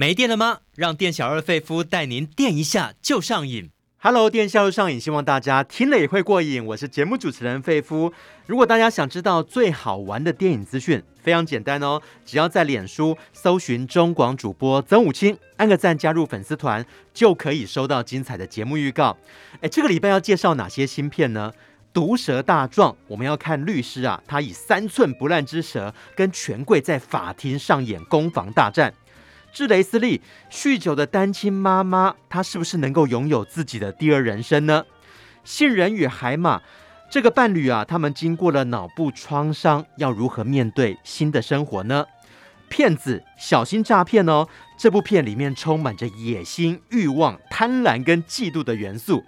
没电了吗？让店小二费夫带您电一下就上瘾。Hello，电小二上瘾，希望大家听了也会过瘾。我是节目主持人费夫。如果大家想知道最好玩的电影资讯，非常简单哦，只要在脸书搜寻中广主播曾武清，按个赞加入粉丝团，就可以收到精彩的节目预告。哎，这个礼拜要介绍哪些新片呢？毒舌大壮，我们要看律师啊，他以三寸不烂之舌跟权贵在法庭上演攻防大战。致雷斯利，酗酒的单亲妈妈，她是不是能够拥有自己的第二人生呢？杏仁与海马这个伴侣啊，他们经过了脑部创伤，要如何面对新的生活呢？骗子，小心诈骗哦！这部片里面充满着野心、欲望、贪婪跟嫉妒的元素。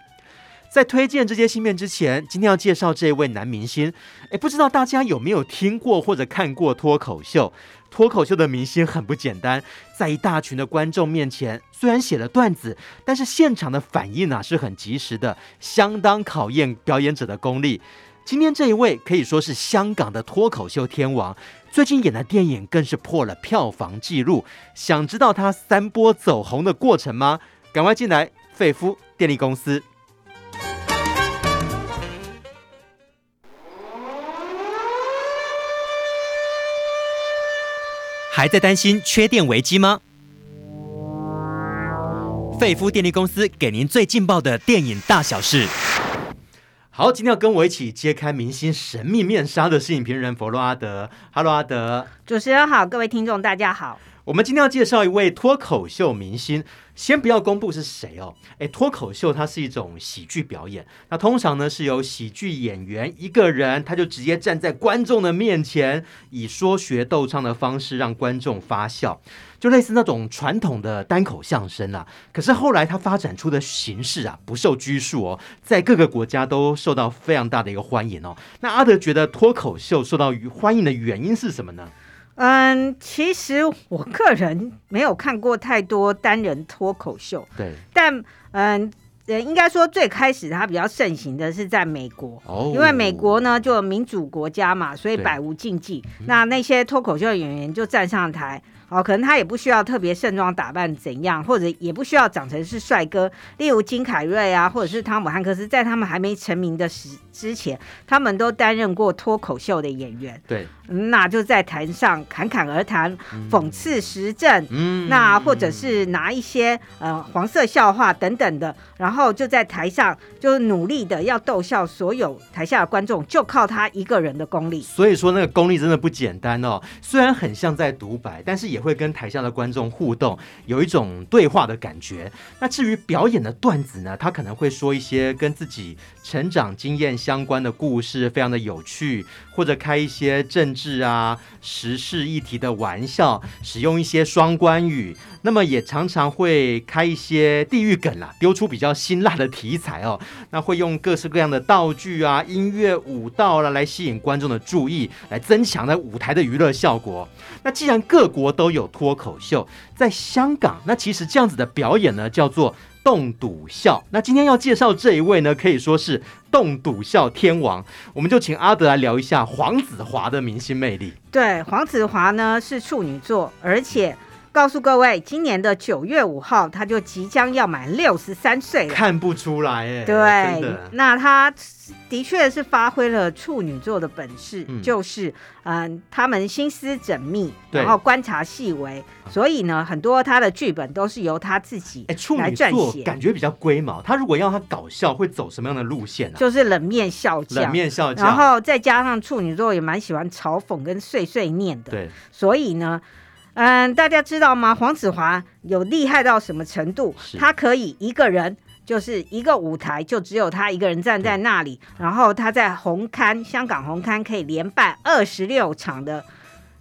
在推荐这些新片之前，今天要介绍这位男明星。诶，不知道大家有没有听过或者看过脱口秀？脱口秀的明星很不简单，在一大群的观众面前，虽然写了段子，但是现场的反应啊是很及时的，相当考验表演者的功力。今天这一位可以说是香港的脱口秀天王，最近演的电影更是破了票房纪录。想知道他三波走红的过程吗？赶快进来，费夫电力公司。还在担心缺电危机吗？费夫电力公司给您最劲爆的电影大小事。好，今天要跟我一起揭开明星神秘面纱的是影评人佛洛阿德。哈喽，阿德。主持人好，各位听众大家好。我们今天要介绍一位脱口秀明星，先不要公布是谁哦。诶，脱口秀它是一种喜剧表演，那通常呢是由喜剧演员一个人，他就直接站在观众的面前，以说学逗唱的方式让观众发笑，就类似那种传统的单口相声啊。可是后来他发展出的形式啊，不受拘束哦，在各个国家都受到非常大的一个欢迎哦。那阿德觉得脱口秀受到欢迎的原因是什么呢？嗯，其实我个人没有看过太多单人脱口秀，对，但嗯，应该说最开始它比较盛行的是在美国，哦，因为美国呢就民主国家嘛，所以百无禁忌，那那些脱口秀演员就站上台。哦，可能他也不需要特别盛装打扮怎样，或者也不需要长成是帅哥，例如金凯瑞啊，或者是汤姆汉克斯，在他们还没成名的时之前，他们都担任过脱口秀的演员。对，那就在台上侃侃而谈，讽刺时政，嗯，那或者是拿一些呃黄色笑话等等的，然后就在台上就努力的要逗笑所有台下的观众，就靠他一个人的功力。所以说那个功力真的不简单哦，虽然很像在独白，但是也。会跟台下的观众互动，有一种对话的感觉。那至于表演的段子呢，他可能会说一些跟自己成长经验相关的故事，非常的有趣，或者开一些政治啊、时事议题的玩笑，使用一些双关语。那么也常常会开一些地狱梗啦，丢出比较辛辣的题材哦。那会用各式各样的道具啊、音乐、舞蹈啦，来吸引观众的注意，来增强在舞台的娱乐效果。那既然各国都有脱口秀，在香港，那其实这样子的表演呢，叫做洞笃笑。那今天要介绍这一位呢，可以说是洞笃笑天王。我们就请阿德来聊一下黄子华的明星魅力。对，黄子华呢是处女座，而且。告诉各位，今年的九月五号，他就即将要满六十三岁了。看不出来哎，对，那他的确是发挥了处女座的本事，嗯、就是嗯、呃，他们心思缜密，然后观察细微，所以呢，很多他的剧本都是由他自己来撰写。感觉比较龟毛，他如果要他搞笑，会走什么样的路线呢、啊？就是冷面笑匠，冷面笑匠，然后再加上处女座也蛮喜欢嘲讽跟碎碎念的，对，所以呢。嗯，大家知道吗？黄子华有厉害到什么程度？他可以一个人，就是一个舞台，就只有他一个人站在那里，然后他在红刊香港红刊可以连办二十六场的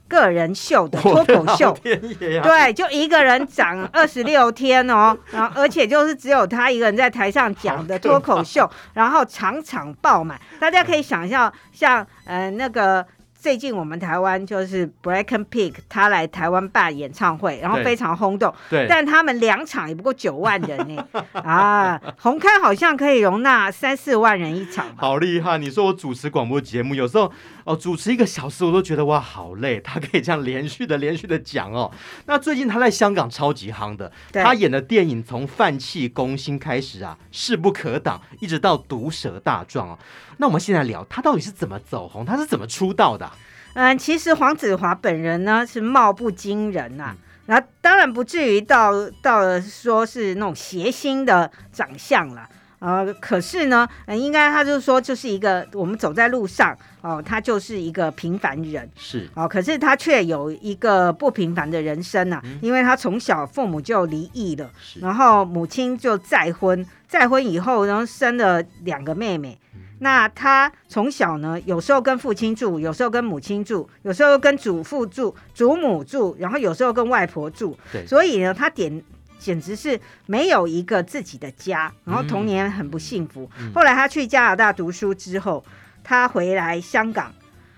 个人秀的脱口秀，对，就一个人讲 二十六天哦，然后而且就是只有他一个人在台上讲的脱口秀，然后场场爆满，大家可以想象，像呃那个。最近我们台湾就是 BLACKPINK 他来台湾办演唱会，然后非常轰动。对，但他们两场也不过九万人呢。啊，红开好像可以容纳三四万人一场。好厉害！你说我主持广播节目，有时候哦，主持一个小时我都觉得哇好累，他可以这样连续的连续的讲哦。那最近他在香港超级夯的，他演的电影从《泛气攻心》开始啊，势不可挡，一直到《毒舌大壮》哦。那我们现在聊他到底是怎么走红，他是怎么出道的？嗯，其实黄子华本人呢是貌不惊人呐、啊。嗯那当然不至于到到了说是那种谐星的长相了，呃，可是呢，应该他就是说就是一个我们走在路上哦，他就是一个平凡人，是哦，可是他却有一个不平凡的人生呐、啊，嗯、因为他从小父母就离异了，是然后母亲就再婚，再婚以后然后生了两个妹妹。那他从小呢，有时候跟父亲住，有时候跟母亲住，有时候跟祖父住、祖母住，然后有时候跟外婆住。对，所以呢，他点简直是没有一个自己的家，然后童年很不幸福。嗯、后来他去加拿大读书之后，他回来香港，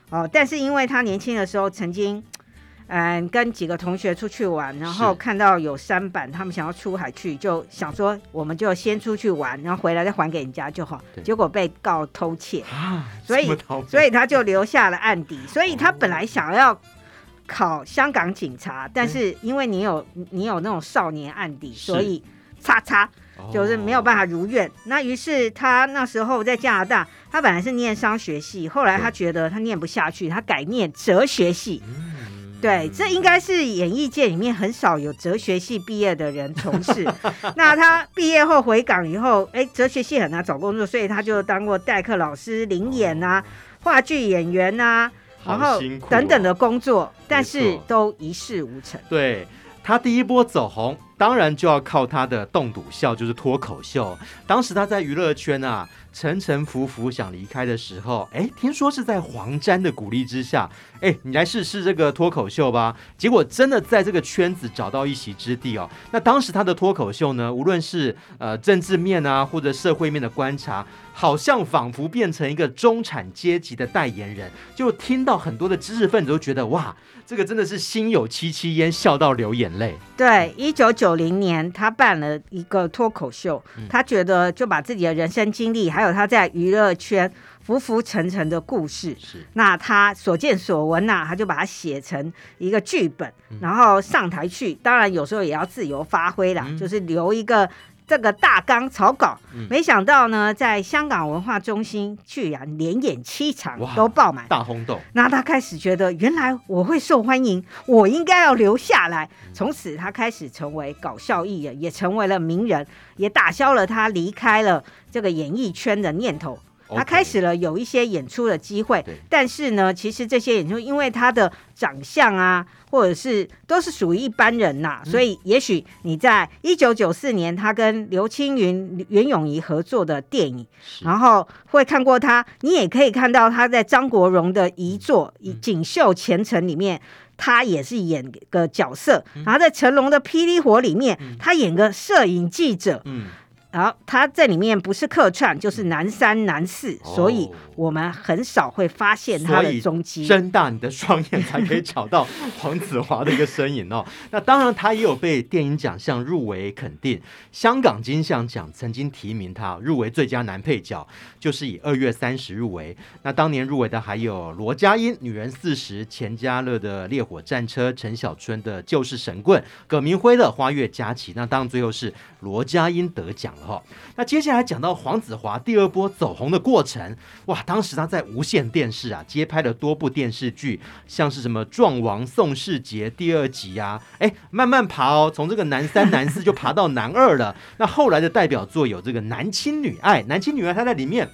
哦，但是因为他年轻的时候曾经。嗯，跟几个同学出去玩，然后看到有舢板，他们想要出海去，就想说我们就先出去玩，然后回来再还给人家就好。结果被告偷窃，啊、所以所以他就留下了案底。所以他本来想要考香港警察，哦、但是因为你有你有那种少年案底，所以叉叉就是没有办法如愿。哦、那于是他那时候在加拿大，他本来是念商学系，后来他觉得他念不下去，他改念哲学系。嗯对，这应该是演艺界里面很少有哲学系毕业的人从事。那他毕业后回港以后，哎，哲学系很难找工作，所以他就当过代课老师、领演啊、哦、话剧演员啊，然后等等的工作，哦、但是都一事无成。对，他第一波走红，当然就要靠他的动笃笑，就是脱口秀。当时他在娱乐圈啊。沉沉浮浮想离开的时候，哎，听说是在黄沾的鼓励之下，哎，你来试试这个脱口秀吧。结果真的在这个圈子找到一席之地哦。那当时他的脱口秀呢，无论是呃政治面啊，或者社会面的观察，好像仿佛变成一个中产阶级的代言人。就听到很多的知识分子都觉得哇，这个真的是心有戚戚焉，笑到流眼泪。对，一九九零年他办了一个脱口秀，他觉得就把自己的人生经历还还有他在娱乐圈浮浮沉沉的故事，是。那他所见所闻呐、啊，他就把它写成一个剧本，嗯、然后上台去。当然有时候也要自由发挥啦，嗯、就是留一个这个大纲草稿。嗯、没想到呢，在香港文化中心居然连演七场都爆满，大轰动。那他开始觉得，原来我会受欢迎，我应该要留下来。从此他开始成为搞笑艺人，也成为了名人，也打消了他离开了这个演艺圈的念头。他开始了有一些演出的机会，但是呢，其实这些演出因为他的长相啊，或者是都是属于一般人呐、啊，所以也许你在一九九四年他跟刘青云、袁咏仪合作的电影，然后会看过他，你也可以看到他在张国荣的遗作《锦绣前程》里面，他也是演个角色，然后在成龙的《霹雳火》里面，他演个摄影记者。然后他在里面不是客串，就是男三男四，哦、所以我们很少会发现他的踪迹。睁大你的双眼才可以找到黄子华的一个身影哦。那当然，他也有被电影奖项入围肯定。香港金像奖曾经提名他入围最佳男配角，就是以二月三十入围。那当年入围的还有罗家英《女人四十》，钱嘉乐的《烈火战车》，陈小春的《救世神棍》，葛明辉的《花月佳期》。那当然最后是罗家英得奖了。哈，那接下来讲到黄子华第二波走红的过程，哇，当时他在无线电视啊接拍了多部电视剧，像是什么《壮王宋世杰》第二集呀、啊，哎，慢慢爬哦，从这个男三男四就爬到男二了。那后来的代表作有这个《男亲女爱》，《男亲女爱》他在里面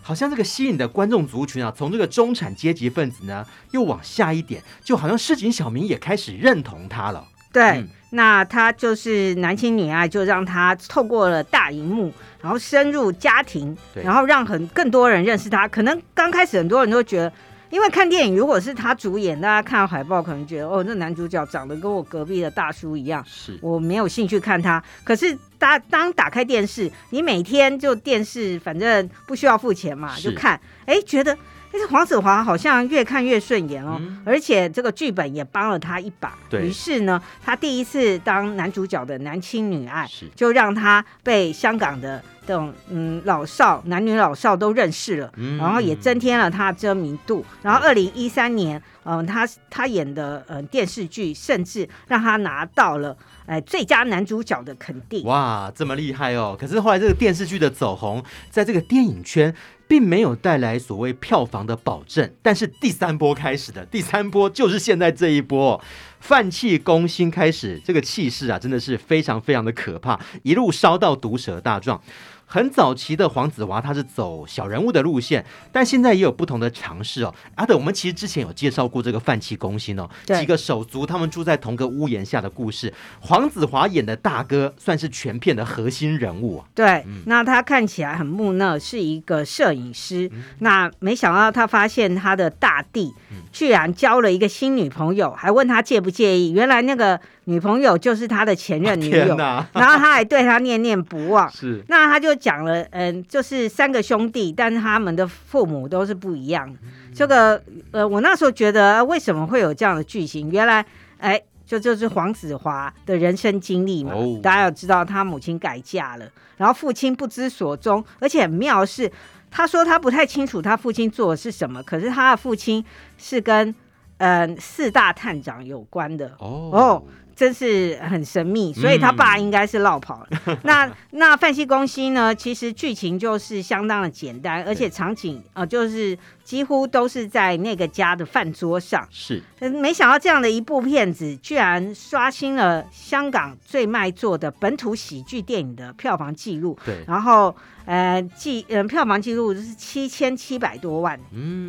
好像这个吸引的观众族群啊，从这个中产阶级分子呢又往下一点，就好像市井小民也开始认同他了。对。嗯那他就是男亲女爱，就让他透过了大荧幕，然后深入家庭，然后让很更多人认识他。可能刚开始很多人都觉得，因为看电影如果是他主演，大家看到海报可能觉得，哦，那男主角长得跟我隔壁的大叔一样，是我没有兴趣看他。可是当当打开电视，你每天就电视，反正不需要付钱嘛，就看，哎，觉得。但是黄子华好像越看越顺眼哦，嗯、而且这个剧本也帮了他一把。对，于是呢，他第一次当男主角的男亲女爱，就让他被香港的这种嗯老少男女老少都认识了，嗯、然后也增添了他的知名度。然后二零一三年，嗯、呃，他他演的呃电视剧，甚至让他拿到了哎、呃、最佳男主角的肯定。哇，这么厉害哦！可是后来这个电视剧的走红，在这个电影圈。并没有带来所谓票房的保证，但是第三波开始的第三波就是现在这一波，泛气攻心开始，这个气势啊，真的是非常非常的可怕，一路烧到毒蛇大壮。很早期的黄子华，他是走小人物的路线，但现在也有不同的尝试哦。阿德，我们其实之前有介绍过这个泛气攻心哦，对几个手足他们住在同个屋檐下的故事。黄子华演的大哥算是全片的核心人物啊。对，嗯、那他看起来很木讷，是一个摄影师。嗯、那没想到他发现他的大弟居然交了一个新女朋友，还问他介不介意。原来那个。女朋友就是他的前任女友，啊、然后他还对他念念不忘。是，那他就讲了，嗯，就是三个兄弟，但是他们的父母都是不一样。嗯、这个，呃，我那时候觉得为什么会有这样的剧情？原来，哎，就就是黄子华的人生经历嘛。哦、大家要知道，他母亲改嫁了，然后父亲不知所踪，而且很妙是，他说他不太清楚他父亲做的是什么，可是他的父亲是跟嗯四大探长有关的哦。哦真是很神秘，所以他爸应该是落跑了。嗯、那那范西公西呢？其实剧情就是相当的简单，而且场景啊、呃，就是几乎都是在那个家的饭桌上。是，没想到这样的一部片子，居然刷新了香港最卖座的本土喜剧电影的票房纪录。对，然后呃，记呃票房纪录是七千七百多万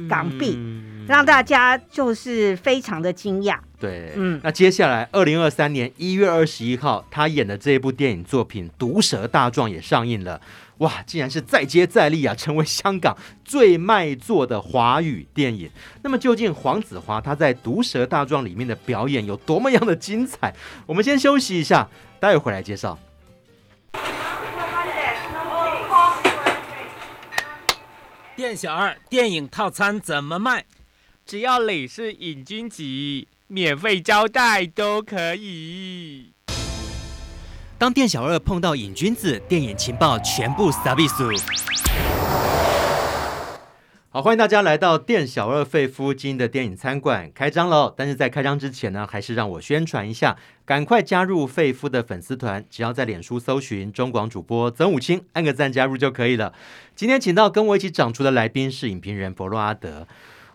港币，嗯、让大家就是非常的惊讶。对，嗯，那接下来二零二三年一月二十一号，他演的这一部电影作品《毒舌大状》也上映了，哇，竟然是再接再厉啊，成为香港最卖座的华语电影。那么究竟黄子华他在《毒舌大状》里面的表演有多么样的精彩？我们先休息一下，待会回来介绍。店小二，电影套餐怎么卖？只要你是瘾君子。免费招待都可以。当店小二碰到瘾君子，电影情报全部撒比苏。好，欢迎大家来到店小二费夫经营的电影餐馆，开张喽！但是在开张之前呢，还是让我宣传一下，赶快加入费夫的粉丝团，只要在脸书搜寻中广主播曾武清，按个赞加入就可以了。今天请到跟我一起长出的来宾是影评人佛洛阿德。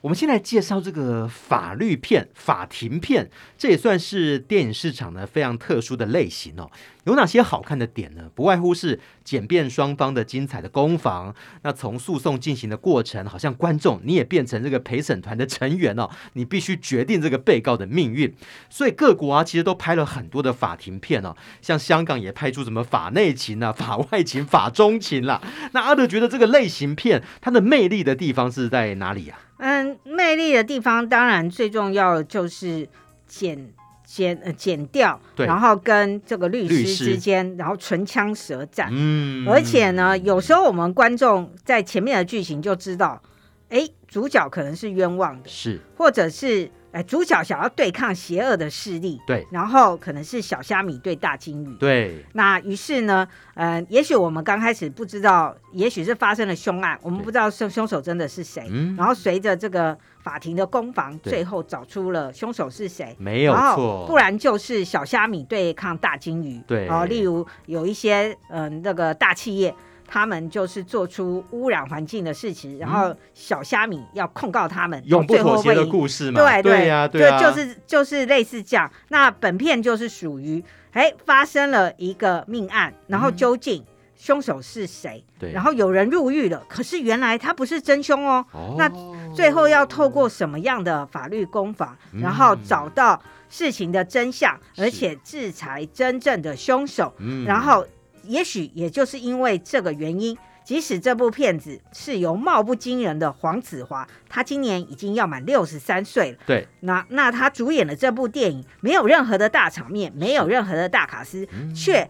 我们先来介绍这个法律片、法庭片，这也算是电影市场呢非常特殊的类型哦。有哪些好看的点呢？不外乎是检辩双方的精彩的攻防。那从诉讼进行的过程，好像观众你也变成这个陪审团的成员哦，你必须决定这个被告的命运。所以各国啊，其实都拍了很多的法庭片哦，像香港也拍出什么法内情啊、法外情、法中情啦。那阿德觉得这个类型片它的魅力的地方是在哪里啊？嗯，魅力的地方当然最重要的就是剪剪呃剪掉，然后跟这个律师之间，然后唇枪舌战。嗯，而且呢，有时候我们观众在前面的剧情就知道，哎，主角可能是冤枉的，是，或者是。哎，主角想要对抗邪恶的势力，对，然后可能是小虾米对大鲸鱼，对。那于是呢，呃，也许我们刚开始不知道，也许是发生了凶案，我们不知道凶凶手真的是谁。嗯。然后随着这个法庭的攻防，最后找出了凶手是谁，没有错。不然就是小虾米对抗大鲸鱼，对。哦，例如有一些嗯、呃，那个大企业。他们就是做出污染环境的事情，然后小虾米要控告他们，永不妥协的故事嘛？对对呀，对，就是就是类似这样。那本片就是属于，哎，发生了一个命案，然后究竟凶手是谁？对，然后有人入狱了，可是原来他不是真凶哦。那最后要透过什么样的法律攻防，然后找到事情的真相，而且制裁真正的凶手，然后。也许也就是因为这个原因，即使这部片子是由貌不惊人的黄子华，他今年已经要满六十三岁了。对，那那他主演的这部电影没有任何的大场面，没有任何的大卡司，却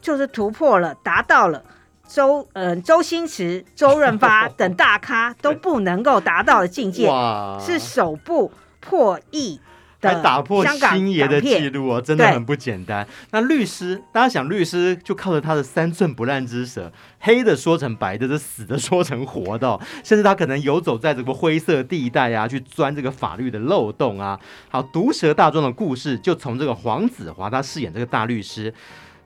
就是突破了，达到了周呃周星驰、周润发 等大咖都不能够达到的境界，是首部破亿。还打破星爷的记录哦，真的很不简单。那律师，大家想，律师就靠着他的三寸不烂之舌，黑的说成白的，这死的说成活的哦，甚至他可能游走在这个灰色地带啊，去钻这个法律的漏洞啊。好，毒舌大状的故事就从这个黄子华他饰演这个大律师，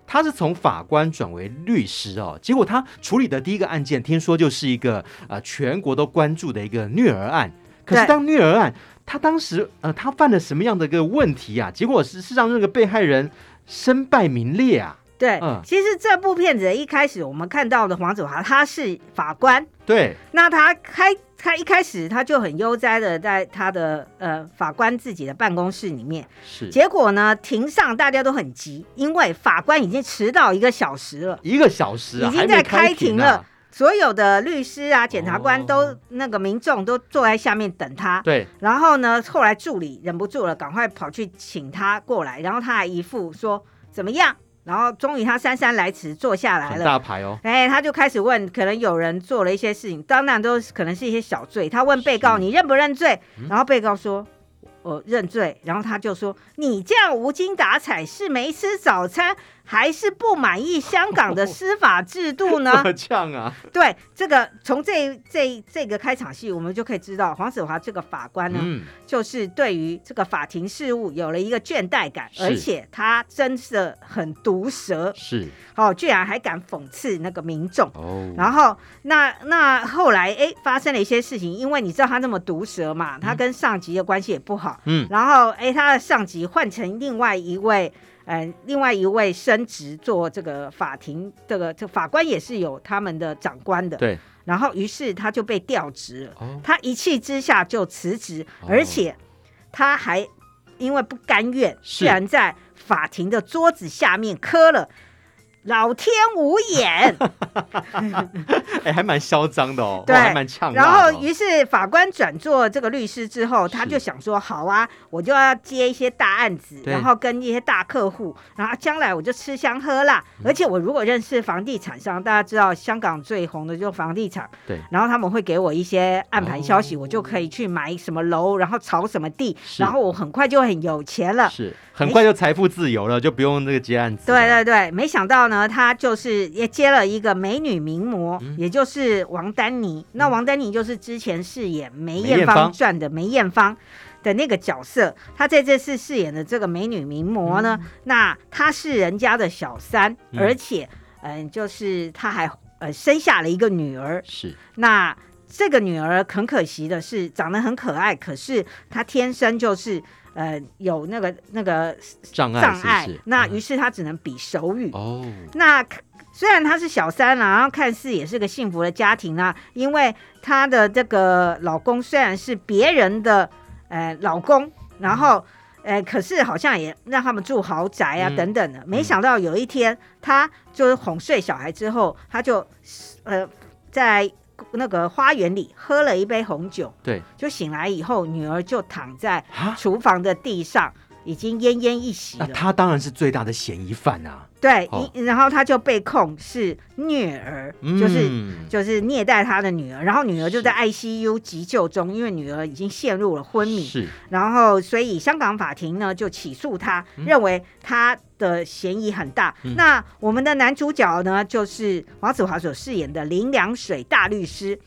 他是从法官转为律师哦，结果他处理的第一个案件，听说就是一个呃全国都关注的一个虐儿案。可是当虐儿案。他当时呃，他犯了什么样的一个问题啊？结果是是让那个被害人身败名裂啊。对，嗯，其实这部片子一开始我们看到的黄子华他是法官，对，那他开他一开始他就很悠哉的在他的呃法官自己的办公室里面，是，结果呢庭上大家都很急，因为法官已经迟到一个小时了，一个小时啊，已经在开庭了。所有的律师啊、检察官都、哦、那个民众都坐在下面等他。对。然后呢，后来助理忍不住了，赶快跑去请他过来。然后他还一副说怎么样？然后终于他姗姗来迟坐下来了。大牌哦。哎，他就开始问，可能有人做了一些事情，当然都可能是一些小罪。他问被告：“你认不认罪？”然后被告说。我认罪，然后他就说：“你这样无精打采，是没吃早餐，还是不满意香港的司法制度呢？” 呛啊！对，这个从这这这个开场戏，我们就可以知道黄子华这个法官呢，嗯、就是对于这个法庭事务有了一个倦怠感，而且他真的很毒舌，是哦，居然还敢讽刺那个民众哦。然后那那后来哎，发生了一些事情，因为你知道他那么毒舌嘛，他跟上级的关系也不好。嗯，然后哎，他的上级换成另外一位，呃，另外一位升职做这个法庭这个这法官也是有他们的长官的，对。然后于是他就被调职了，哦、他一气之下就辞职，哦、而且他还因为不甘愿，居然在法庭的桌子下面磕了。老天无眼，哎、欸，还蛮嚣张的哦，对，还蛮呛。然后，于是法官转做这个律师之后，他就想说：好啊，我就要接一些大案子，然后跟一些大客户，然后将来我就吃香喝辣。嗯、而且，我如果认识房地产商，大家知道香港最红的就是房地产，对。然后他们会给我一些暗盘消息，哦、我就可以去买什么楼，然后炒什么地，然后我很快就很有钱了，是，很快就财富自由了，就不用那个接案子。对对对，没想到呢。呢，他就是也接了一个美女名模，嗯、也就是王丹妮。嗯、那王丹妮就是之前饰演梅艳芳传的梅艳芳的那个角色。她在这次饰演的这个美女名模呢，嗯、那她是人家的小三，嗯、而且嗯、呃，就是她还呃生下了一个女儿。是，那这个女儿很可惜的是长得很可爱，可是她天生就是。呃，有那个那个障碍，障碍，那于是他只能比手语。哦，那虽然他是小三啦，然后看似也是个幸福的家庭啊，因为他的这个老公虽然是别人的呃老公，然后呃，可是好像也让他们住豪宅啊等等的。嗯、没想到有一天，他就是哄睡小孩之后，他就呃在。那个花园里喝了一杯红酒，对，就醒来以后，女儿就躺在厨房的地上，已经奄奄一息了。他当然是最大的嫌疑犯啊。对，哦、然后他就被控是虐儿，嗯、就是就是虐待他的女儿，然后女儿就在 ICU 急救中，因为女儿已经陷入了昏迷。是，然后所以香港法庭呢就起诉他，嗯、认为他的嫌疑很大。嗯、那我们的男主角呢就是黄子华所饰演的林良水大律师。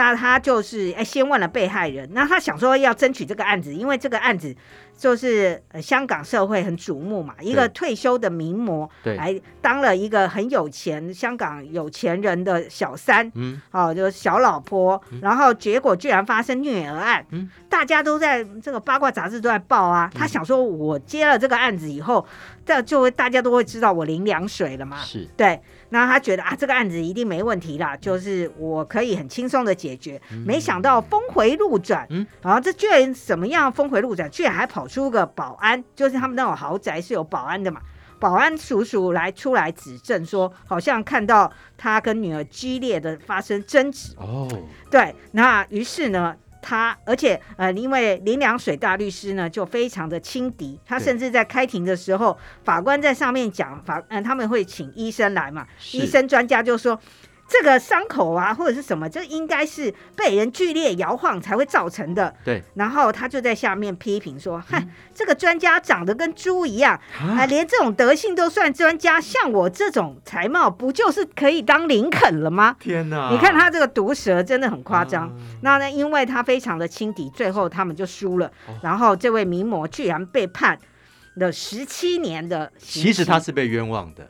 那他就是哎，先问了被害人，那他想说要争取这个案子，因为这个案子就是呃香港社会很瞩目嘛，一个退休的名模，对，来当了一个很有钱香港有钱人的小三，嗯，哦，就是小老婆，嗯、然后结果居然发生虐儿案，嗯，大家都在这个八卦杂志都在报啊，嗯、他想说我接了这个案子以后，这就会大家都会知道我淋凉水了嘛，是。对。那他觉得啊，这个案子一定没问题啦，就是我可以很轻松的解决。嗯、没想到峰回路转，嗯，然后这居然怎么样峰回路转？居然还跑出个保安，就是他们那种豪宅是有保安的嘛。保安叔叔来出来指证说，好像看到他跟女儿激烈的发生争执。哦，对，那于是呢。他，而且呃，因为林良水大律师呢，就非常的轻敌，他甚至在开庭的时候，法官在上面讲法，嗯、呃，他们会请医生来嘛，医生专家就说，这个伤口啊，或者是什么，这应该是被人剧烈摇晃才会造成的。对，然后他就在下面批评说：“嗨、嗯，这个专家长得跟猪一样，啊连这种德性都算专家，像我这种才貌，不就是可以当林肯了吗？”天哪！你看他这个毒舌真的很夸张。啊、那呢，因为他非常的轻敌，最后他们就输了。哦、然后这位名模居然被判了十七年的刑。其实他是被冤枉的。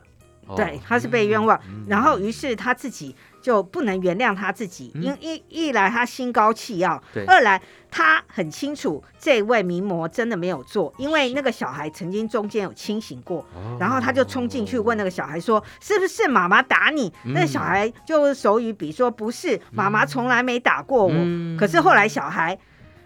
对，他是被冤枉，嗯、然后于是他自己就不能原谅他自己，因、嗯、一一来他心高气傲，二来他很清楚这位名模真的没有做，因为那个小孩曾经中间有清醒过，然后他就冲进去问那个小孩说：“是不是妈妈打你？”嗯、那小孩就手语比说：“不是，妈妈从来没打过我。嗯”可是后来小孩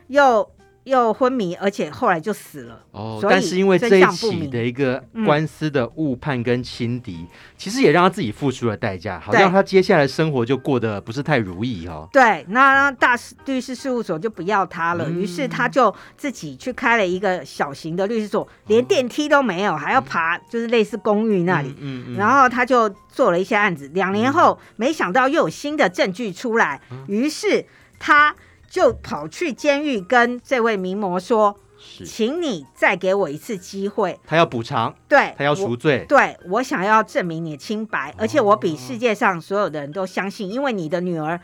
又。又昏迷，而且后来就死了。哦，但是因为这一起的一个官司的误判跟轻敌，嗯、其实也让他自己付出了代价，好像他接下来生活就过得不是太如意哦。对，那大律师事务所就不要他了，嗯、于是他就自己去开了一个小型的律师所，连电梯都没有，哦、还要爬，就是类似公寓那里。嗯嗯，嗯。然后他就做了一些案子，两年后，没想到又有新的证据出来，嗯、于是他。就跑去监狱跟这位名模说：“请你再给我一次机会。”他要补偿，对，他要赎罪，对，我想要证明你的清白，哦、而且我比世界上所有的人都相信，因为你的女儿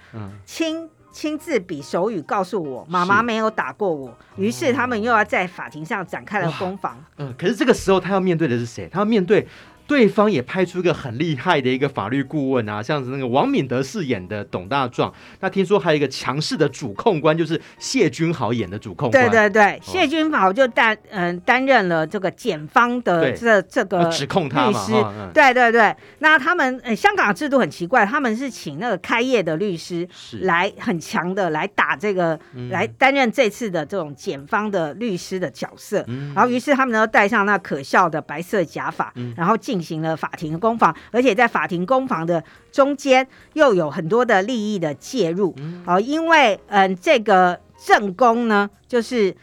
亲亲自比手语告诉我，妈妈没有打过我。是于是他们又要在法庭上展开了攻防。嗯、呃，可是这个时候他要面对的是谁？他要面对。对方也派出一个很厉害的一个法律顾问啊，像是那个王敏德饰演的董大壮。那听说还有一个强势的主控官，就是谢君豪演的主控官。对对对，谢君豪就担嗯担任了这个检方的这这个指控他律师。对对对，那他们、呃、香港的制度很奇怪，他们是请那个开业的律师来很强的来打这个，是来担任这次的这种检方的律师的角色。嗯、然后于是他们都戴上那可笑的白色假发，嗯、然后进。进行了法庭攻防，而且在法庭攻防的中间又有很多的利益的介入。好、嗯，因为嗯、呃，这个正宫呢，就是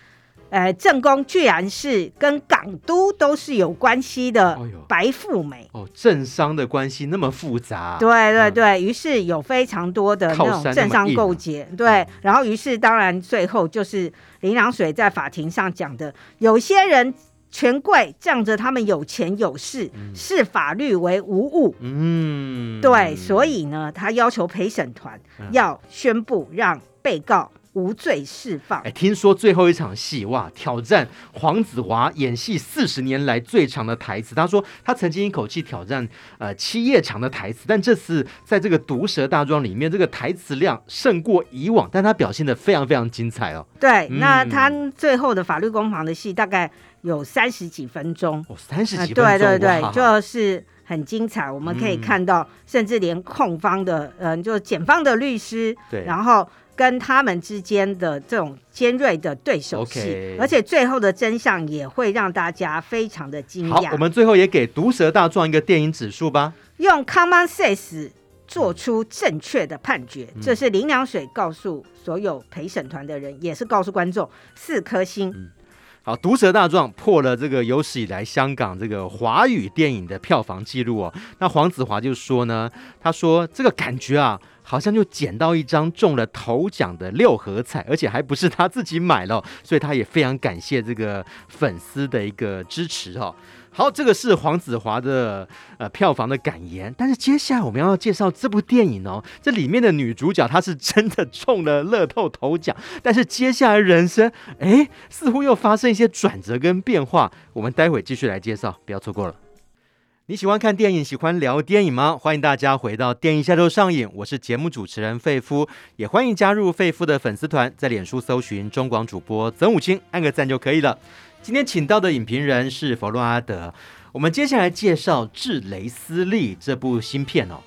呃，正宫居然是跟港都都是有关系的白富美哦，政商的关系那么复杂。对对对，嗯、于是有非常多的那种政商勾结。啊、对，然后于是当然最后就是林良水在法庭上讲的，有些人。权贵仗着他们有钱有势，视、嗯、法律为无物。嗯，对，所以呢，他要求陪审团要宣布让被告无罪释放。哎，听说最后一场戏哇，挑战黄子华演戏四十年来最长的台词。他说他曾经一口气挑战呃七页长的台词，但这次在这个毒舌大状里面，这个台词量胜过以往，但他表现的非常非常精彩哦。对，嗯、那他最后的法律攻防的戏大概。有三十几分钟，哦，三十几分钟，呃，对对对，就是很精彩。我们可以看到，嗯、甚至连控方的，嗯、呃，就检方的律师，对，然后跟他们之间的这种尖锐的对手戏，Okay 而且最后的真相也会让大家非常的惊讶。好，我们最后也给《毒舌大状》一个电影指数吧。用 common sense 做出正确的判决，嗯、这是林良水告诉所有陪审团的人，也是告诉观众，四颗星。嗯啊，《毒舌大壮》破了这个有史以来香港这个华语电影的票房记录哦。那黄子华就说呢，他说这个感觉啊，好像就捡到一张中了头奖的六合彩，而且还不是他自己买了，所以他也非常感谢这个粉丝的一个支持哦。好，这个是黄子华的呃票房的感言，但是接下来我们要介绍这部电影哦，这里面的女主角她是真的中了乐透头奖，但是接下来人生哎似乎又发生一些转折跟变化，我们待会继续来介绍，不要错过了。你喜欢看电影，喜欢聊电影吗？欢迎大家回到电影下周上映，我是节目主持人费夫，也欢迎加入费夫的粉丝团，在脸书搜寻中广主播曾武清，按个赞就可以了。今天请到的影评人是佛洛阿德。我们接下来介绍《致雷斯利》这部新片哦。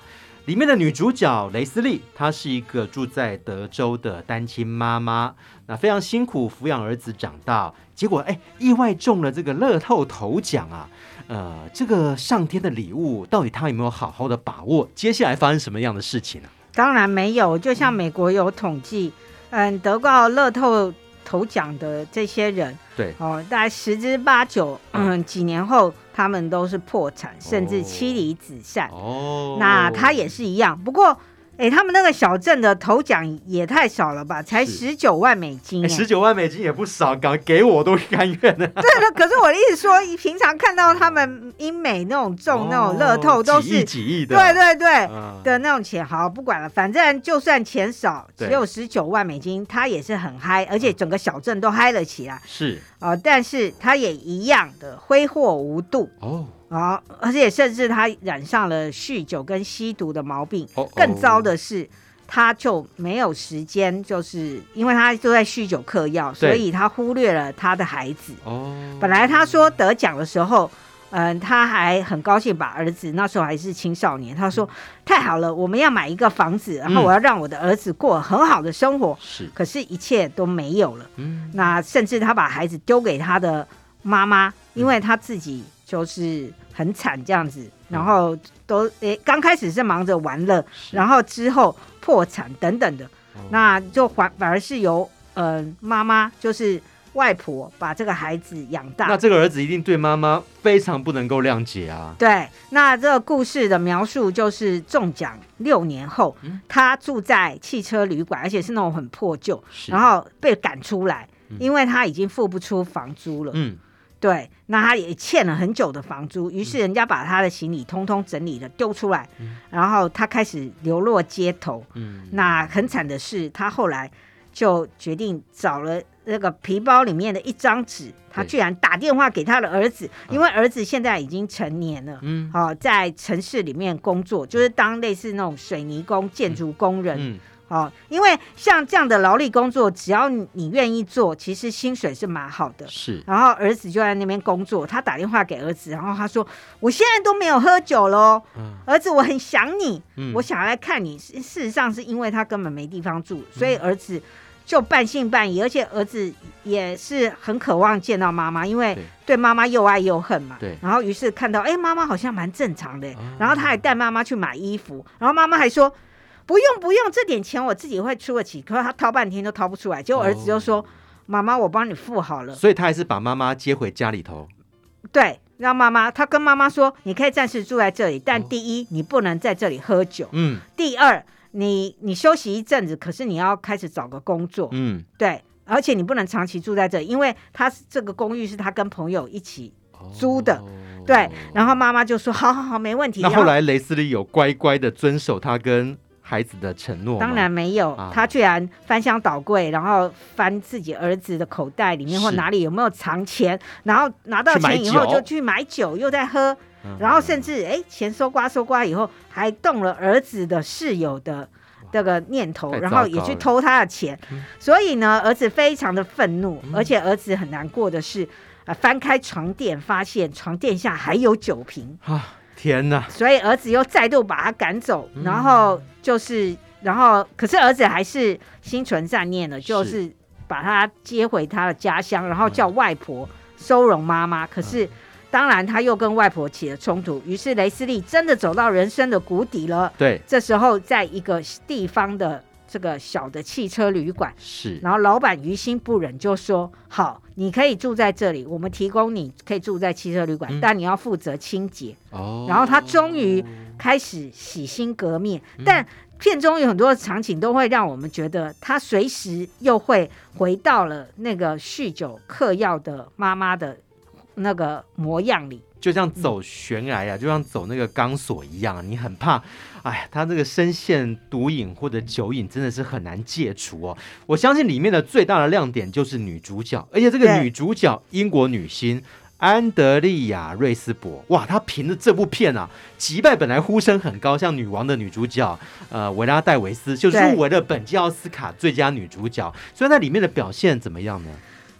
里面的女主角雷斯利，她是一个住在德州的单亲妈妈，那非常辛苦抚养儿子长大，结果哎，意外中了这个乐透头奖啊！呃，这个上天的礼物，到底她有没有好好的把握？接下来发生什么样的事情呢？当然没有，就像美国有统计，嗯，得到乐透。头奖的这些人，对哦，大概十之八九，嗯，几年后他们都是破产，甚至妻离子散。哦，那他也是一样。不过，哎，他们那个小镇的头奖也太少了吧，才十九万美金。十九万美金也不少，敢给我都甘愿的。对的，可是我的意思说，平常看到他们英美那种中那种乐透都是几亿几亿的，对对对、嗯、的那种钱。好，不管了，反正就算钱少，只有十九万美金，他也是很嗨，而且整个小镇都嗨了起来。是啊、呃，但是他也一样的挥霍无度哦。啊、哦！而且甚至他染上了酗酒跟吸毒的毛病。哦哦、更糟的是，他就没有时间，就是因为他都在酗酒嗑药，所以他忽略了他的孩子。哦。本来他说得奖的时候，嗯、呃，他还很高兴，把儿子那时候还是青少年，他说：“太好了，我们要买一个房子，然后我要让我的儿子过很好的生活。”是、嗯。可是，一切都没有了。嗯。那甚至他把孩子丢给他的妈妈，因为他自己就是。很惨这样子，然后都诶，刚开始是忙着玩乐，然后之后破产等等的，哦、那就反反而是由嗯妈妈，就是外婆把这个孩子养大。那这个儿子一定对妈妈非常不能够谅解啊。对，那这个故事的描述就是中奖六年后，嗯、他住在汽车旅馆，而且是那种很破旧，然后被赶出来，嗯、因为他已经付不出房租了。嗯。对，那他也欠了很久的房租，于是人家把他的行李通通整理了丢出来，嗯、然后他开始流落街头。嗯，那很惨的是，他后来就决定找了那个皮包里面的一张纸，他居然打电话给他的儿子，因为儿子现在已经成年了，嗯，好，在城市里面工作，就是当类似那种水泥工、建筑工人。嗯嗯哦，因为像这样的劳力工作，只要你愿意做，其实薪水是蛮好的。是，然后儿子就在那边工作，他打电话给儿子，然后他说：“我现在都没有喝酒喽，嗯、儿子，我很想你，嗯、我想要来看你。”事实上是因为他根本没地方住，所以儿子就半信半疑，而且儿子也是很渴望见到妈妈，因为对妈妈又爱又恨嘛。对。然后于是看到，哎，妈妈好像蛮正常的，然后他还带妈妈去买衣服，然后妈妈还说。不用不用，这点钱我自己会出得起。可是他掏半天都掏不出来，结果儿子就说：“哦、妈妈，我帮你付好了。”所以他还是把妈妈接回家里头。对，让妈妈，他跟妈妈说：“你可以暂时住在这里，但第一，哦、你不能在这里喝酒。嗯。第二，你你休息一阵子，可是你要开始找个工作。嗯。对，而且你不能长期住在这里，因为他这个公寓是他跟朋友一起租的。哦、对。然后妈妈就说：“好好好，没问题。”那后来雷斯利有乖乖的遵守他跟。孩子的承诺当然没有，啊、他居然翻箱倒柜，然后翻自己儿子的口袋里面或哪里有没有藏钱，然后拿到钱以后就去买酒，又在喝，然后甚至哎钱搜刮搜刮以后还动了儿子的室友的这个念头，然后也去偷他的钱，所以呢儿子非常的愤怒，而且儿子很难过的是，呃、翻开床垫发现床垫下还有酒瓶。啊。天呐！所以儿子又再度把他赶走，嗯、然后就是，然后可是儿子还是心存善念的，就是把他接回他的家乡，然后叫外婆收容妈妈。嗯、可是当然他又跟外婆起了冲突，于是雷斯利真的走到人生的谷底了。对，这时候在一个地方的。这个小的汽车旅馆。是，然后老板于心不忍，就说：“好，你可以住在这里，我们提供你可以住在汽车旅馆，嗯、但你要负责清洁。”哦，然后他终于开始洗心革面，嗯、但片中有很多的场景都会让我们觉得他随时又会回到了那个酗酒嗑药的妈妈的那个模样里。就像走悬崖啊，嗯、就像走那个钢索一样，你很怕，哎呀，他这个深陷毒瘾或者酒瘾真的是很难戒除哦。我相信里面的最大的亮点就是女主角，而且这个女主角英国女星安德利亚瑞斯伯，哇，她凭着这部片啊，击败本来呼声很高像女王的女主角呃维拉戴维斯，就入围了本届奥斯卡最佳女主角。所以在里面的表现怎么样呢？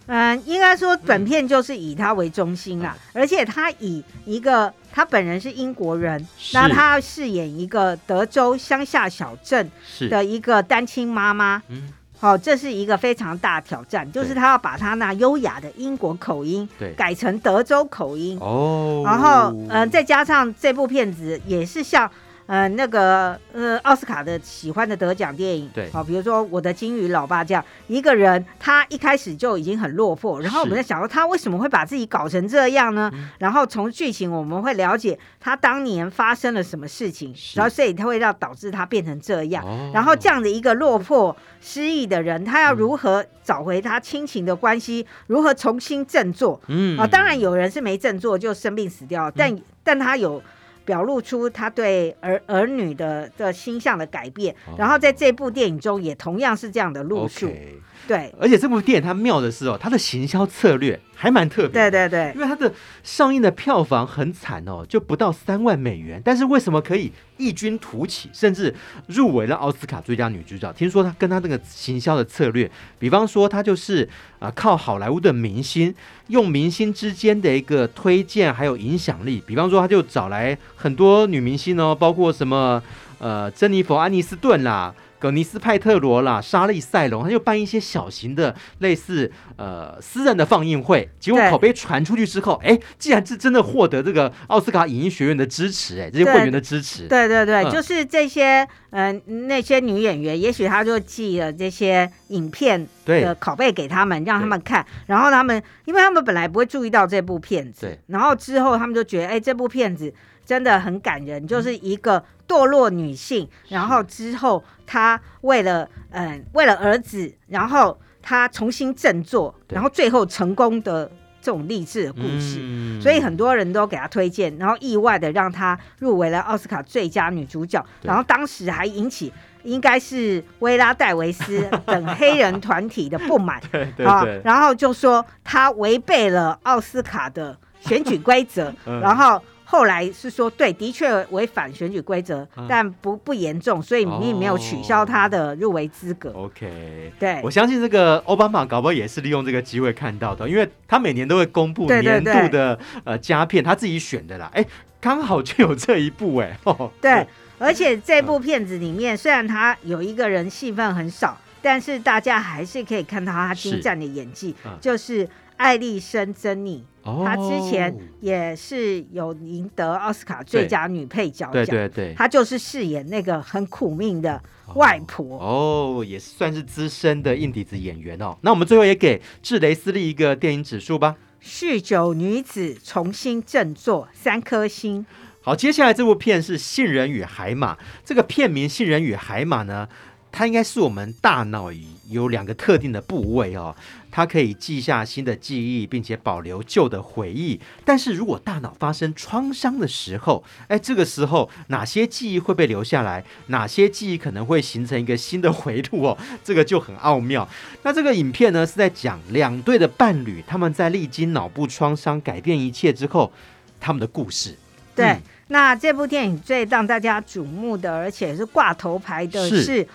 嗯，应该说本片就是以他为中心啦，嗯、而且他以一个他本人是英国人，是。那他要饰演一个德州乡下小镇的一个单亲妈妈，嗯，好，这是一个非常大挑战，就是他要把他那优雅的英国口音改成德州口音，哦，然后嗯，再加上这部片子也是像呃那个呃奥斯卡的喜欢的得奖电影，对，好，比如说我的金鱼老爸这样一个人，他一开始就已经很落魄，然后我们在想说他为什么会把自己搞成这样呢？然后从剧情我们会了解他当年发生了什么事情，然后所以他会让导致他变成这样，哦、然后这样的一个落魄失意的人，他要如何找回他亲情的关系，嗯、如何重新振作？嗯。啊，当然有人是没振作就生病死掉，但、嗯、但他有。表露出他对儿儿女的的心象的改变，哦、然后在这部电影中也同样是这样的路数。Okay. 对，而且这部电影它妙的是哦，它的行销策略还蛮特别。对对对，因为它的上映的票房很惨哦，就不到三万美元。但是为什么可以异军突起，甚至入围了奥斯卡最佳女主角？听说她跟她那个行销的策略，比方说她就是啊、呃，靠好莱坞的明星，用明星之间的一个推荐还有影响力。比方说，她就找来很多女明星哦，包括什么呃，珍妮佛·安妮斯顿啦。葛尼斯派特罗啦，莎莉赛隆，他就办一些小型的类似呃私人的放映会，结果口碑传出去之后，哎，既然是真的获得这个奥斯卡影艺学院的支持，哎，这些会员的支持，对对对，嗯、就是这些嗯、呃、那些女演员，也许他就寄了这些影片的拷贝给他们，让他们看，然后他们因为他们本来不会注意到这部片子，然后之后他们就觉得，哎，这部片子。真的很感人，就是一个堕落女性，嗯、然后之后她为了嗯、呃、为了儿子，然后她重新振作，然后最后成功的这种励志的故事，嗯、所以很多人都给她推荐，然后意外的让她入围了奥斯卡最佳女主角，然后当时还引起应该是薇拉戴维斯等黑人团体的不满，啊，然后就说她违背了奥斯卡的选举规则，嗯、然后。后来是说，对，的确违反选举规则，嗯、但不不严重，所以你没有取消他的入围资格。哦、OK，对，我相信这个奥巴马搞不好也是利用这个机会看到的，因为他每年都会公布年度的呃佳片，他自己选的啦。哎，刚好就有这一部哎。哦、对，对。而且这部片子里面、嗯、虽然他有一个人戏份很少，但是大家还是可以看到他精湛的演技，是嗯、就是艾丽森·珍妮。她之前也是有赢得奥斯卡最佳女配角奖，对对对，她就是饰演那个很苦命的外婆哦，哦，也算是资深的硬底子演员哦。那我们最后也给智雷斯利一个电影指数吧。酗酒女子重新振作，三颗星。好，接下来这部片是《杏仁与海马》，这个片名《杏仁与海马》呢，它应该是我们大脑有两个特定的部位哦。它可以记下新的记忆，并且保留旧的回忆。但是如果大脑发生创伤的时候，哎，这个时候哪些记忆会被留下来？哪些记忆可能会形成一个新的回路哦？这个就很奥妙。那这个影片呢，是在讲两对的伴侣，他们在历经脑部创伤改变一切之后，他们的故事。对，嗯、那这部电影最让大家瞩目的，而且是挂头牌的是。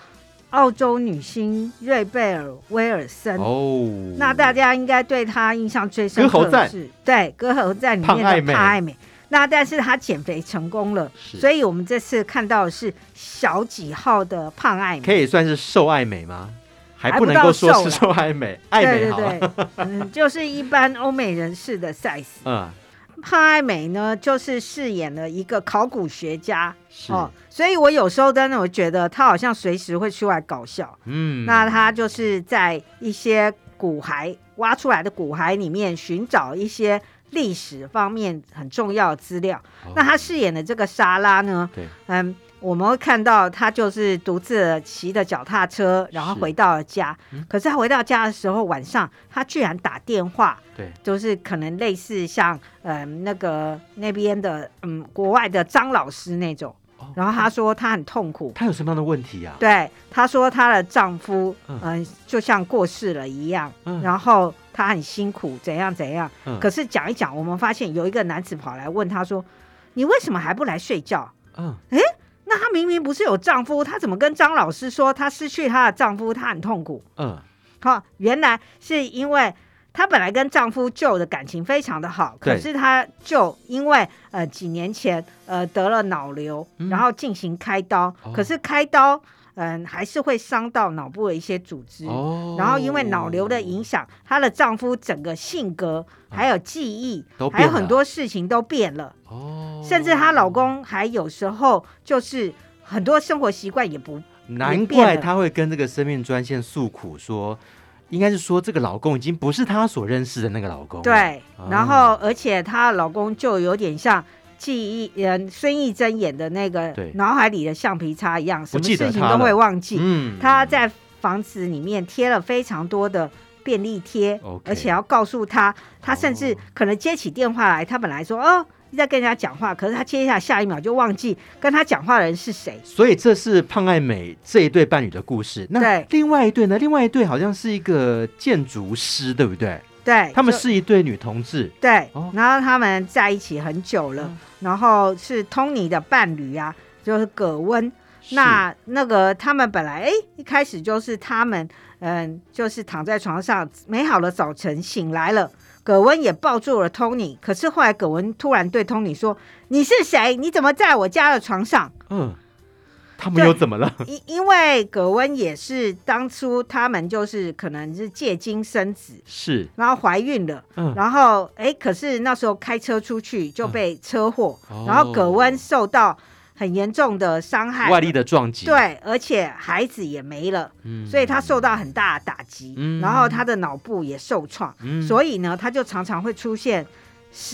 是澳洲女星瑞贝尔·威尔森。哦，那大家应该对她印象最深刻的是，对《歌喉战》里面的胖爱美。那但是她减肥成功了，所以我们这次看到的是小几号的胖爱美，可以算是瘦爱美吗？还不能够说是瘦爱美，爱美好对对对，嗯，就是一般欧美人士的 size。嗯。胖爱美呢，就是饰演了一个考古学家哦，所以我有时候真的我觉得他好像随时会出来搞笑。嗯，那他就是在一些骨骸挖出来的骨骸里面寻找一些历史方面很重要的资料。哦、那他饰演的这个莎拉呢，对嗯。我们会看到他就是独自骑着脚踏车，然后回到了家。是嗯、可是他回到家的时候，晚上他居然打电话，对，就是可能类似像嗯、呃、那个那边的嗯国外的张老师那种。哦、然后他说他很痛苦，他有什么样的问题啊？对，他说他的丈夫嗯、呃、就像过世了一样，嗯、然后他很辛苦，怎样怎样。嗯、可是讲一讲，我们发现有一个男子跑来问他说：“你为什么还不来睡觉？”嗯，诶。那她明明不是有丈夫，她怎么跟张老师说她失去她的丈夫，她很痛苦？嗯，好，原来是因为她本来跟丈夫旧的感情非常的好，可是她就因为呃几年前呃得了脑瘤，嗯、然后进行开刀，哦、可是开刀嗯，还是会伤到脑部的一些组织。哦，然后因为脑瘤的影响，她的丈夫整个性格还有记忆，还有很多事情都变了。哦，甚至她老公还有时候就是很多生活习惯也不。难怪她会跟这个生命专线诉苦说。应该是说，这个老公已经不是她所认识的那个老公。对，然后而且她老公就有点像记忆，嗯，孙艺珍演的那个脑海里的橡皮擦一样，什么事情都会忘记。嗯，他在房子里面贴了非常多的便利贴，而且要告诉他，他甚至可能接起电话来，他本来说哦。在跟人家讲话，可是他接下来下一秒就忘记跟他讲话的人是谁。所以这是胖爱美这一对伴侣的故事。那另外一对呢？另外一对好像是一个建筑师，对不对？对，他们是一对女同志。对，哦、然后他们在一起很久了，嗯、然后是 Tony 的伴侣啊，就是葛温。那那个他们本来哎一开始就是他们嗯，就是躺在床上，美好的早晨醒来了。葛温也抱住了 Tony，可是后来葛温突然对 Tony 说：“你是谁？你怎么在我家的床上？”嗯，他们又怎么了？因因为葛温也是当初他们就是可能是借精生子，是，然后怀孕了，嗯，然后哎，可是那时候开车出去就被车祸，嗯，然后葛温受到。很严重的伤害，外力的撞击，对，而且孩子也没了，嗯，所以他受到很大的打击，嗯，然后他的脑部也受创，嗯，所以呢，他就常常会出现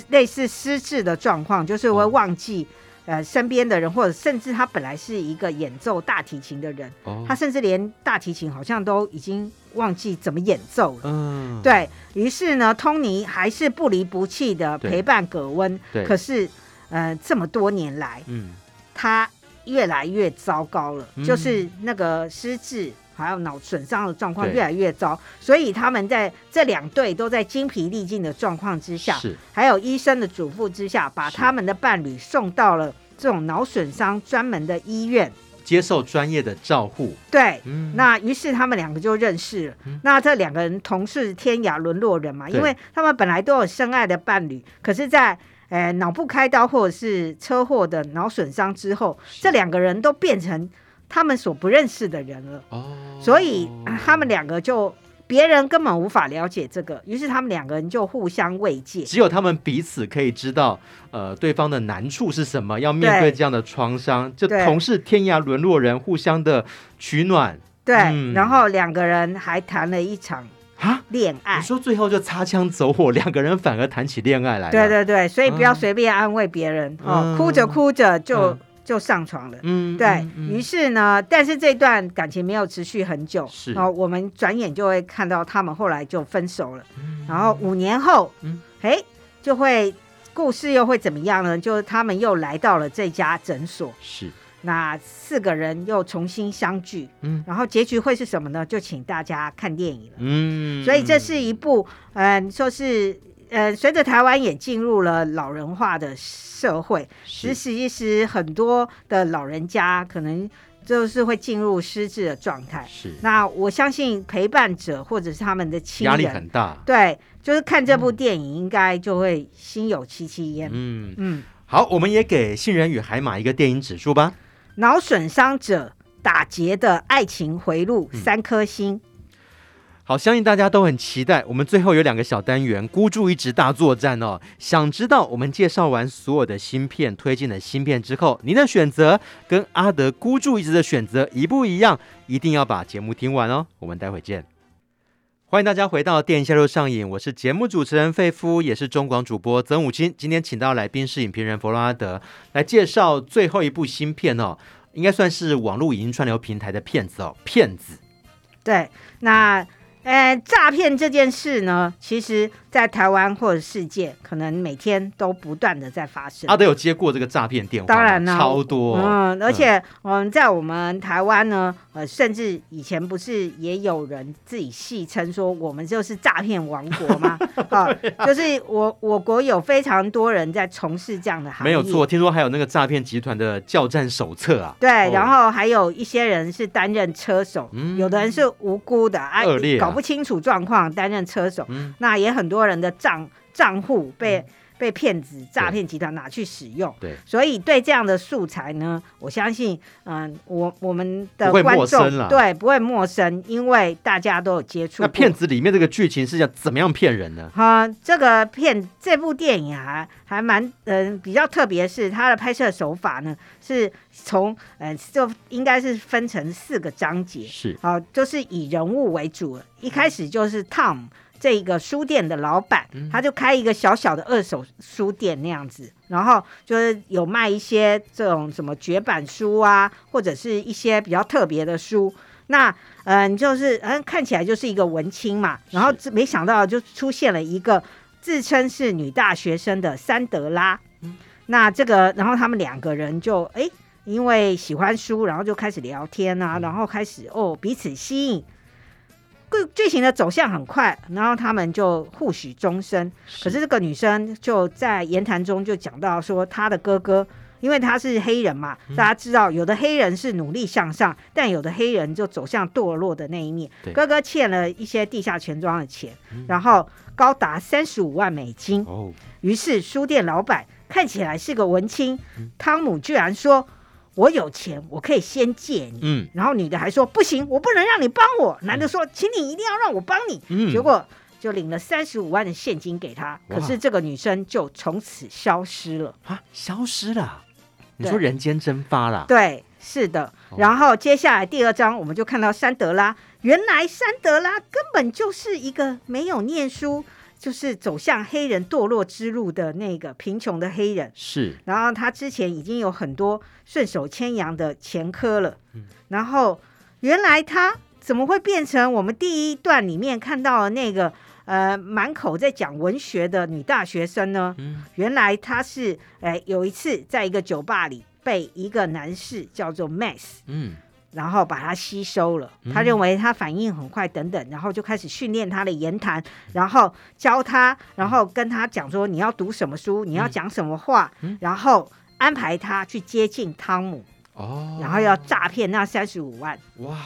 类似失智的状况，就是会忘记，哦，呃身边的人，或者甚至他本来是一个演奏大提琴的人，哦，他甚至连大提琴好像都已经忘记怎么演奏了，嗯，对，于是呢，通尼还是不离不弃的陪伴葛温，对，可是呃这么多年来，嗯。他越来越糟糕了，嗯、就是那个失智还有脑损伤的状况越来越糟，所以他们在这两队都在精疲力尽的状况之下，是。还有医生的嘱咐之下，把他们的伴侣送到了这种脑损伤专门的医院，接受专业的照护。对，嗯、那于是他们两个就认识了。嗯、那这两个人同是天涯沦落人嘛，因为他们本来都有深爱的伴侣，可是，在呃，脑部开刀或者是车祸的脑损伤之后，这两个人都变成他们所不认识的人了。哦，所以他们两个就别人根本无法了解这个，于是他们两个人就互相慰藉。只有他们彼此可以知道，呃，对方的难处是什么，要面对这样的创伤，就同是天涯沦落人，互相的取暖。对，嗯、然后两个人还谈了一场。啊，恋爱！你说最后就擦枪走火，两个人反而谈起恋爱来了。对对对，所以不要随便安慰别人、嗯、哦，哭着哭着就、嗯、就上床了。嗯，对、于是呢，但是这段感情没有持续很久。是，然后我们转眼就会看到他们后来就分手了。嗯、然后五年后，嗯，嘿，就会故事又会怎么样呢？就是他们又来到了这家诊所。是。那四个人又重新相聚，嗯，然后结局会是什么呢？就请大家看电影了，嗯，所以这是一部，嗯，说是，呃，随着台湾也进入了老人化的社会，其实其实很多的老人家可能就是会进入失智的状态，是。那我相信陪伴者或者是他们的亲人压力很大，对，就是看这部电影应该就会心有戚戚焉，嗯嗯。好，我们也给《杏仁与海马》一个电影指数吧。脑损伤者打劫的爱情回路，三颗星。好，相信大家都很期待。我们最后有两个小单元，孤注一掷大作战哦。想知道我们介绍完所有的芯片、推荐的芯片之后，您的选择跟阿德孤注一掷的选择一不一样？一定要把节目听完哦。我们待会见。欢迎大家回到电影下路上瘾，我是节目主持人费夫，也是中广主播曾武清。今天请到来宾是影评人弗洛阿德来介绍最后一部新片哦，应该算是网络影音串流平台的片子哦，骗子。对，那。呃，诈骗这件事呢，其实，在台湾或者世界，可能每天都不断的在发生。阿德有接过这个诈骗电话？当然了，超多。嗯，而且我们在我们台湾呢，呃，甚至以前不是也有人自己戏称说我们就是诈骗王国吗？啊，就是我我国有非常多人在从事这样的行业。没有错，听说还有那个诈骗集团的教战手册啊。对，然后还有一些人是担任车手，嗯、有的人是无辜的，恶劣、啊。不清楚状况担任车手，嗯、那也很多人的账账户被、嗯、被骗子诈骗集团拿去使用。对，所以对这样的素材呢，我相信，嗯、呃，我我们的观众对不会陌生，因为大家都有接触。那骗子里面这个剧情是要怎么样骗人呢？哈、呃，这个骗这部电影啊还蛮嗯、呃、比较特别，是它的拍摄手法呢，是从嗯就应该是分成四个章节，是好、呃，就是以人物为主，一开始就是 Tom。这一个书店的老板，他就开一个小小的二手书店那样子，然后就是有卖一些这种什么绝版书啊，或者是一些比较特别的书。那嗯，就是嗯，看起来就是一个文青嘛。然后没想到就出现了一个自称是女大学生的三德拉。那这个，然后他们两个人就哎，因为喜欢书，然后就开始聊天啊，然后开始哦彼此吸引。剧情的走向很快，然后他们就互许终身。可是这个女生就在言谈中就讲到说，她的哥哥，因为他是黑人嘛，大家知道有的黑人是努力向上，但有的黑人就走向堕落的那一面。哥哥欠了一些地下钱庄的钱，然后高达三十五万美金。哦，于是书店老板看起来是个文青，汤姆居然说。我有钱，我可以先借你。嗯，然后女的还说不行，我不能让你帮我。男的说，请你一定要让我帮你。嗯，结果就领了三十五万的现金给他。可是这个女生就从此消失了啊，消失了。你说人间蒸发了？对，是的。然后接下来第二章，我们就看到山德拉。原来山德拉根本就是一个没有念书。就是走向黑人堕落之路的那个贫穷的黑人，是。然后他之前已经有很多顺手牵羊的前科了，嗯。然后原来他怎么会变成我们第一段里面看到的那个呃满口在讲文学的女大学生呢？嗯。原来他是哎有一次在一个酒吧里被一个男士叫做 Max，嗯。然后把他吸收了，他认为他反应很快，等等，然后就开始训练他的言谈，然后教他，然后跟他讲说你要读什么书，你要讲什么话，然后安排他去接近汤姆，哦，然后要诈骗那三十五万。哇，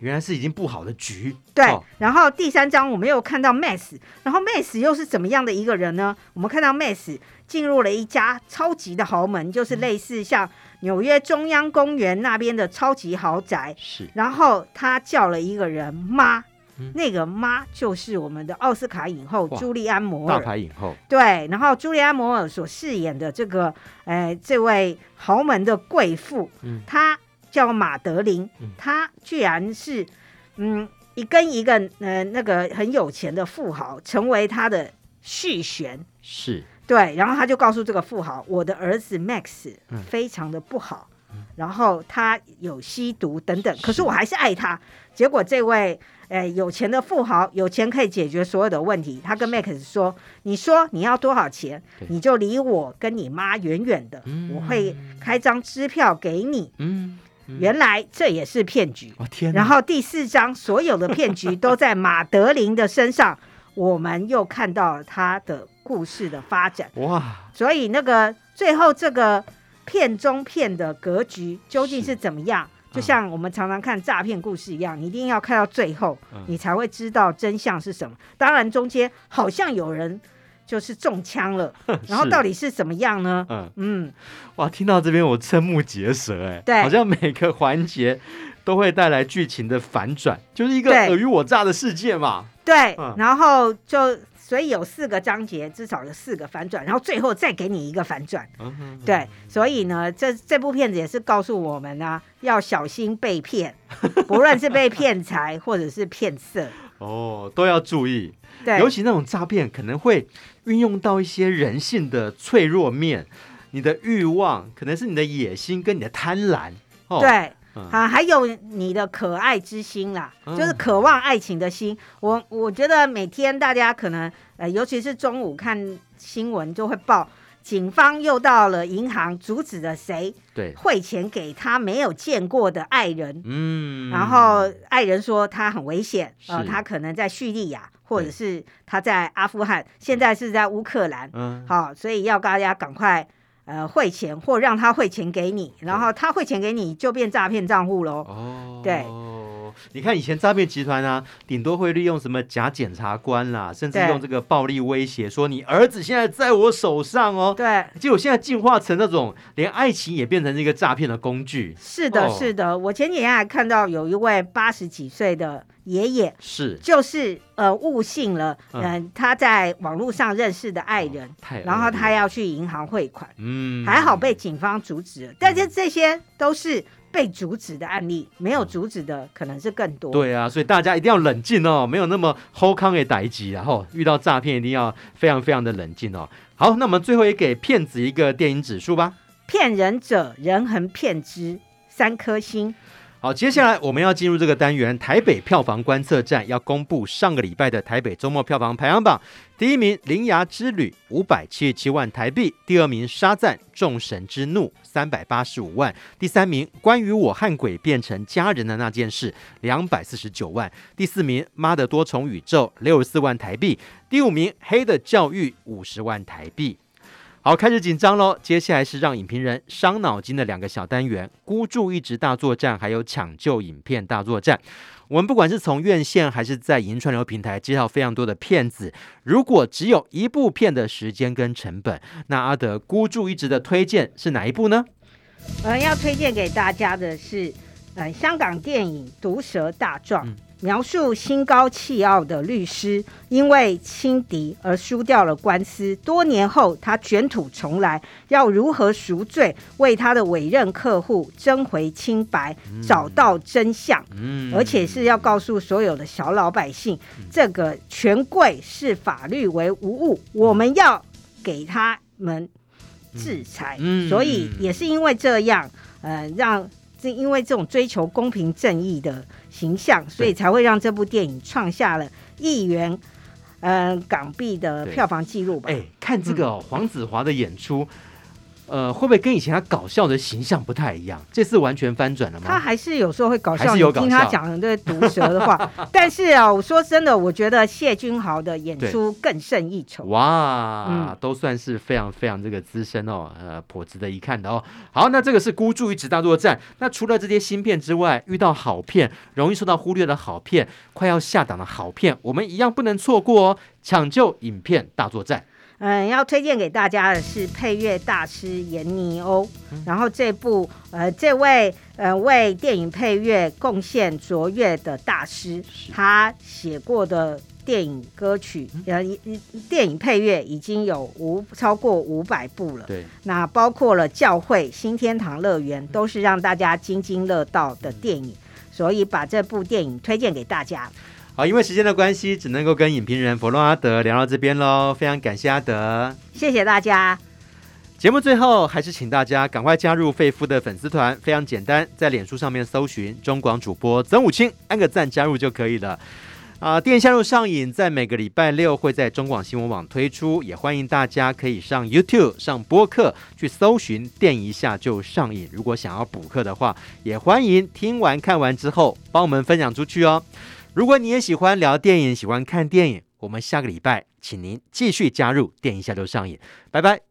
原来是已经布好的局。对，然后第三章我们又看到 Max，然后 Max 又是怎么样的一个人呢？我们看到 Max 进入了一家超级的豪门，就是类似像。纽约中央公园那边的超级豪宅，是。然后他叫了一个人妈，嗯、那个妈就是我们的奥斯卡影后朱莉安·摩尔，大牌影后。对，然后朱莉安·摩尔所饰演的这个，哎，这位豪门的贵妇，嗯，她叫马德琳，嗯，她居然是，嗯，一跟一个呃那个很有钱的富豪成为他的续弦，是。对，然后他就告诉这个富豪，我的儿子 Max 非常的不好，嗯、然后他有吸毒等等，可是我还是爱他。结果这位呃有钱的富豪，有钱可以解决所有的问题。他跟 Max 说：“你说你要多少钱，你就离我跟你妈远远的，嗯、我会开张支票给你。嗯”嗯，原来这也是骗局。哦、天，然后第四章所有的骗局都在马德琳的身上，我们又看到他的。故事的发展哇，所以那个最后这个片中片的格局究竟是怎么样？就像我们常常看诈骗故事一样，你一定要看到最后，你才会知道真相是什么。当然中间好像有人就是中枪了，然后到底是怎么样呢？嗯。嗯，哇，听到这边我瞠目结舌哎，对，好像每个环节都会带来剧情的反转，就是一个尔虞我诈的世界嘛。对，然后就。所以有四个章节，至少有四个反转，然后最后再给你一个反转。对，所以呢，这这部片子也是告诉我们呢、啊，要小心被骗，不论是被骗财或者是骗色，哦，都要注意。对，尤其那种诈骗可能会运用到一些人性的脆弱面，你的欲望可能是你的野心跟你的贪婪。哦、对。啊，还有你的可爱之心啦，嗯、就是渴望爱情的心。我我觉得每天大家可能，呃，尤其是中午看新闻就会报，警方又到了银行阻止了谁？对，汇钱给他没有见过的爱人。嗯，然后爱人说他很危险，呃，他可能在叙利亚，或者是他在阿富汗，现在是在乌克兰。嗯，好，所以要大家赶快。呃，汇钱或让他汇钱给你，然后他汇钱给你就变诈骗账户喽。哦，对，哦，你看以前诈骗集团啊，顶多会利用什么假检察官啦，甚至用这个暴力威胁，说你儿子现在在我手上哦。对，结果现在进化成那种，连爱情也变成一个诈骗的工具。是的，哦、是的。我前几天还看到有一位八十几岁的爷爷，是，就是呃误信了，嗯、呃，他在网络上认识的爱人，哦、然后他要去银行汇款，嗯，还好被警方阻止了。但是这些都是。被阻止的案例，没有阻止的可能是更多。对啊，所以大家一定要冷静哦，没有那么好康给逮急，然后遇到诈骗一定要非常非常的冷静哦。好，那我们最后也给骗子一个电影指数吧。骗人者人恒骗之，三颗星。好，接下来我们要进入这个单元，台北票房观测站要公布上个礼拜的台北周末票房排行榜。第一名《铃芽之旅》五百七十七万台币，第二名《沙赞众神之怒》三百八十五万，第三名《关于我和鬼变成家人的那件事》两百四十九万，第四名《妈的多重宇宙》六十四万台币，第五名《黑的教育》五十万台币。好，开始紧张喽！接下来是让影评人伤脑筋的两个小单元：孤注一掷大作战，还有抢救影片大作战。我们不管是从院线还是在影音串流平台介绍非常多的片子，如果只有一部片的时间跟成本，那阿德孤注一掷的推荐是哪一部呢？呃，要推荐给大家的是，呃，香港电影《毒蛇大壮》。嗯描述心高气傲的律师因为轻敌而输掉了官司，多年后他卷土重来，要如何赎罪，为他的委任客户争回清白，找到真相，而且是要告诉所有的小老百姓，这个权贵视法律为无物，我们要给他们制裁。所以也是因为这样，呃，让。是因为这种追求公平正义的形象，所以才会让这部电影创下了亿元，呃，港币的票房记录吧。哎，看这个、哦、黄子华的演出。呃，会不会跟以前他搞笑的形象不太一样？这次完全翻转了吗？他还是有时候会搞笑，还是有搞笑。听他讲的毒舌的话。但是啊，我说真的，我觉得谢君豪的演出更胜一筹。哇，嗯、都算是非常非常这个资深哦，呃，颇值得一看的哦。好，那这个是孤注一掷大作战。那除了这些新片之外，遇到好片容易受到忽略的好片，快要下档的好片，我们一样不能错过哦。抢救影片大作战。嗯，要推荐给大家的是配乐大师闫尼欧，嗯、然后这部呃，这位呃为电影配乐贡献卓越的大师，他写过的电影歌曲呃，电影配乐已经有五超过五百部了。对，那包括了教会、新天堂乐园，都是让大家津津乐道的电影，所以把这部电影推荐给大家。好，因为时间的关系，只能够跟影评人佛洛阿德聊到这边喽。非常感谢阿德，谢谢大家。节目最后还是请大家赶快加入费夫的粉丝团，非常简单，在脸书上面搜寻中广主播曾武清，按个赞加入就可以了。啊，电影下入上瘾，在每个礼拜六会在中广新闻网推出，也欢迎大家可以上 YouTube 上播客去搜寻电一下就上瘾。如果想要补课的话，也欢迎听完看完之后帮我们分享出去哦。如果你也喜欢聊电影，喜欢看电影，我们下个礼拜请您继续加入电影下周上演，拜拜。